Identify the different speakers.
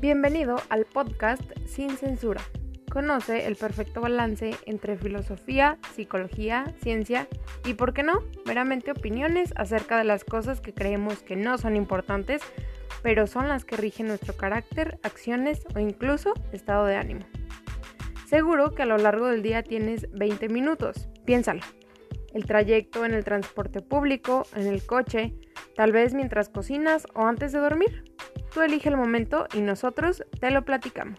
Speaker 1: Bienvenido al podcast Sin Censura. Conoce el perfecto balance entre filosofía, psicología, ciencia y, por qué no, meramente opiniones acerca de las cosas que creemos que no son importantes, pero son las que rigen nuestro carácter, acciones o incluso estado de ánimo. Seguro que a lo largo del día tienes 20 minutos, piénsalo. El trayecto en el transporte público, en el coche, tal vez mientras cocinas o antes de dormir. Tú elige el momento y nosotros te lo platicamos.